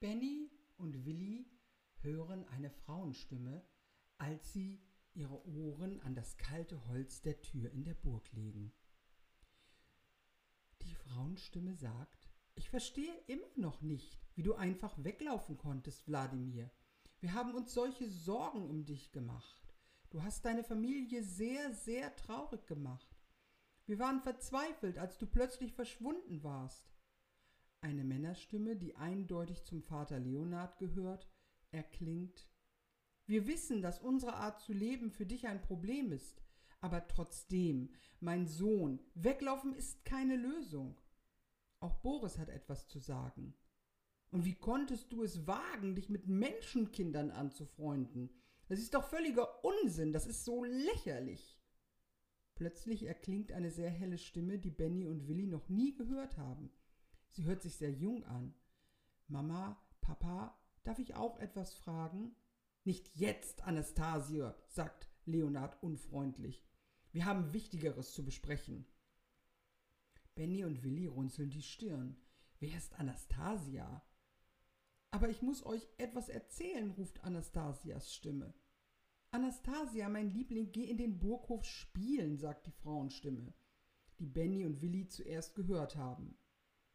Benny und Willi hören eine Frauenstimme, als sie ihre Ohren an das kalte Holz der Tür in der Burg legen. Die Frauenstimme sagt, ich verstehe immer noch nicht, wie du einfach weglaufen konntest, Wladimir. Wir haben uns solche Sorgen um dich gemacht. Du hast deine Familie sehr, sehr traurig gemacht. Wir waren verzweifelt, als du plötzlich verschwunden warst. Eine Männerstimme, die eindeutig zum Vater Leonard gehört, erklingt Wir wissen, dass unsere Art zu leben für dich ein Problem ist, aber trotzdem, mein Sohn, weglaufen ist keine Lösung. Auch Boris hat etwas zu sagen. Und wie konntest du es wagen, dich mit Menschenkindern anzufreunden? Das ist doch völliger Unsinn, das ist so lächerlich. Plötzlich erklingt eine sehr helle Stimme, die Benny und Willi noch nie gehört haben. Sie hört sich sehr jung an. Mama, Papa, darf ich auch etwas fragen? Nicht jetzt, Anastasia, sagt Leonard unfreundlich. Wir haben Wichtigeres zu besprechen. Benny und Willi runzeln die Stirn. Wer ist Anastasia? Aber ich muss euch etwas erzählen, ruft Anastasias Stimme. Anastasia, mein Liebling, geh in den Burghof spielen, sagt die Frauenstimme, die Benny und Willi zuerst gehört haben.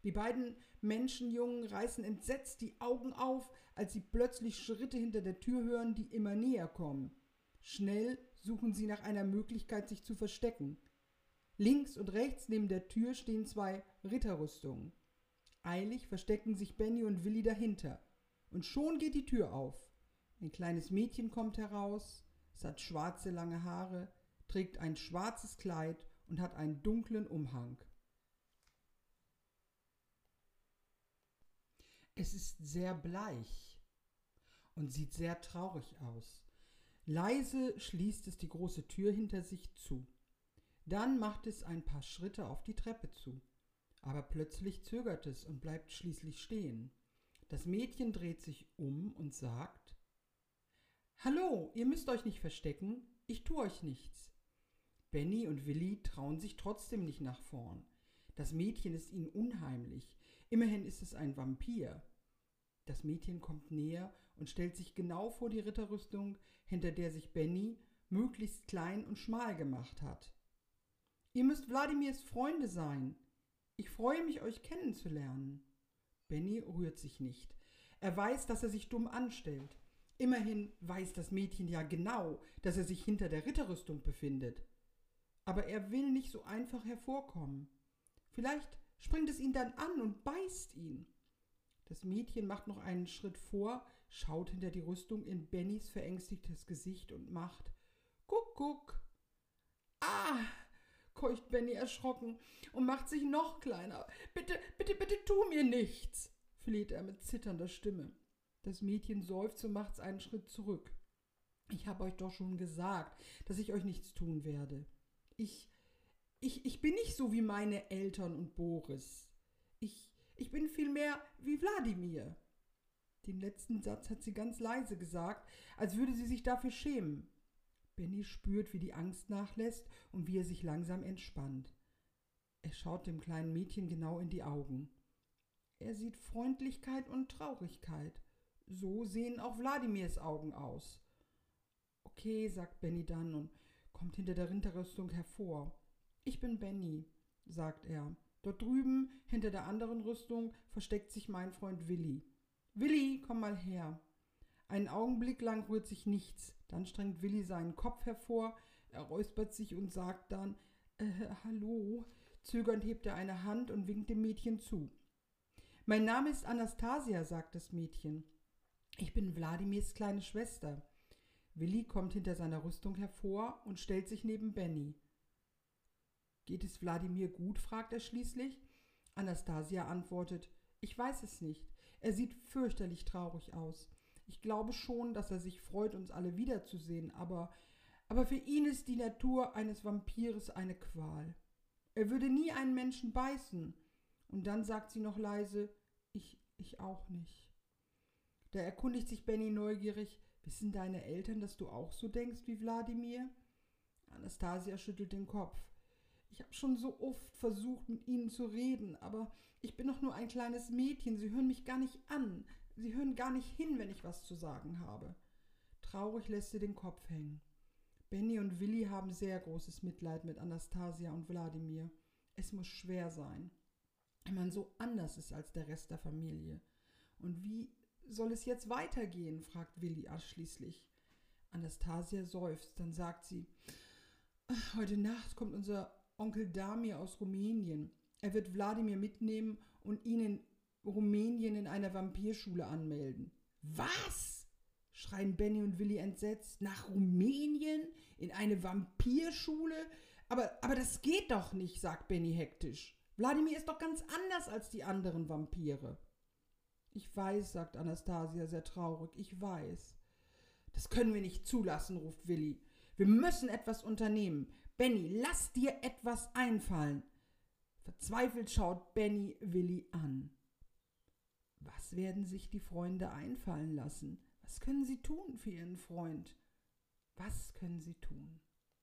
Die beiden Menschenjungen reißen entsetzt die Augen auf, als sie plötzlich Schritte hinter der Tür hören, die immer näher kommen. Schnell suchen sie nach einer Möglichkeit, sich zu verstecken. Links und rechts neben der Tür stehen zwei Ritterrüstungen. Eilig verstecken sich Benny und Willi dahinter. Und schon geht die Tür auf. Ein kleines Mädchen kommt heraus, es hat schwarze lange Haare, trägt ein schwarzes Kleid und hat einen dunklen Umhang. Es ist sehr bleich und sieht sehr traurig aus. Leise schließt es die große Tür hinter sich zu. Dann macht es ein paar Schritte auf die Treppe zu. Aber plötzlich zögert es und bleibt schließlich stehen. Das Mädchen dreht sich um und sagt Hallo, ihr müsst euch nicht verstecken, ich tu euch nichts. Benny und Willi trauen sich trotzdem nicht nach vorn. Das Mädchen ist ihnen unheimlich. Immerhin ist es ein Vampir. Das Mädchen kommt näher und stellt sich genau vor die Ritterrüstung, hinter der sich Benny möglichst klein und schmal gemacht hat. Ihr müsst Wladimirs Freunde sein. Ich freue mich, euch kennenzulernen. Benny rührt sich nicht. Er weiß, dass er sich dumm anstellt. Immerhin weiß das Mädchen ja genau, dass er sich hinter der Ritterrüstung befindet. Aber er will nicht so einfach hervorkommen. Vielleicht springt es ihn dann an und beißt ihn. Das Mädchen macht noch einen Schritt vor, schaut hinter die Rüstung in Bennys verängstigtes Gesicht und macht Guck, guck. Ah! keucht Benny erschrocken und macht sich noch kleiner. Bitte, bitte, bitte tu mir nichts, fleht er mit zitternder Stimme. Das Mädchen seufzt und macht einen Schritt zurück. Ich habe euch doch schon gesagt, dass ich euch nichts tun werde. Ich, ich, ich bin nicht so wie meine Eltern und Boris. Ich, ich bin vielmehr wie Wladimir. Den letzten Satz hat sie ganz leise gesagt, als würde sie sich dafür schämen. Benny spürt, wie die Angst nachlässt und wie er sich langsam entspannt. Er schaut dem kleinen Mädchen genau in die Augen. Er sieht Freundlichkeit und Traurigkeit. So sehen auch Wladimirs Augen aus. Okay, sagt Benny dann und kommt hinter der Rinderrüstung hervor. Ich bin Benny, sagt er. Dort drüben, hinter der anderen Rüstung, versteckt sich mein Freund Willi. Willi, komm mal her. Einen Augenblick lang rührt sich nichts. Dann strengt Willi seinen Kopf hervor, er räuspert sich und sagt dann äh, Hallo. Zögernd hebt er eine Hand und winkt dem Mädchen zu. Mein Name ist Anastasia, sagt das Mädchen. Ich bin Wladimirs kleine Schwester. Willi kommt hinter seiner Rüstung hervor und stellt sich neben Benny. Geht es Wladimir gut? fragt er schließlich. Anastasia antwortet, ich weiß es nicht. Er sieht fürchterlich traurig aus. Ich glaube schon, dass er sich freut, uns alle wiederzusehen, aber, aber für ihn ist die Natur eines Vampires eine Qual. Er würde nie einen Menschen beißen. Und dann sagt sie noch leise, ich, ich auch nicht. Da erkundigt sich Benny neugierig, wissen deine Eltern, dass du auch so denkst wie Wladimir? Anastasia schüttelt den Kopf. Ich habe schon so oft versucht, mit ihnen zu reden, aber ich bin doch nur ein kleines Mädchen, sie hören mich gar nicht an. Sie hören gar nicht hin, wenn ich was zu sagen habe. Traurig lässt sie den Kopf hängen. Benny und Willi haben sehr großes Mitleid mit Anastasia und Wladimir. Es muss schwer sein, wenn man so anders ist als der Rest der Familie. Und wie soll es jetzt weitergehen? fragt Willi schließlich. Anastasia seufzt, dann sagt sie, heute Nacht kommt unser Onkel Damir aus Rumänien. Er wird Wladimir mitnehmen und ihn in Rumänien in einer Vampirschule anmelden. Was? schreien Benny und Willi entsetzt. Nach Rumänien? In eine Vampirschule? Aber, aber das geht doch nicht, sagt Benny hektisch. Wladimir ist doch ganz anders als die anderen Vampire. Ich weiß, sagt Anastasia sehr traurig, ich weiß. Das können wir nicht zulassen, ruft Willi. Wir müssen etwas unternehmen. Benny, lass dir etwas einfallen. Verzweifelt schaut Benny Willi an. Was werden sich die Freunde einfallen lassen? Was können sie tun für ihren Freund? Was können sie tun?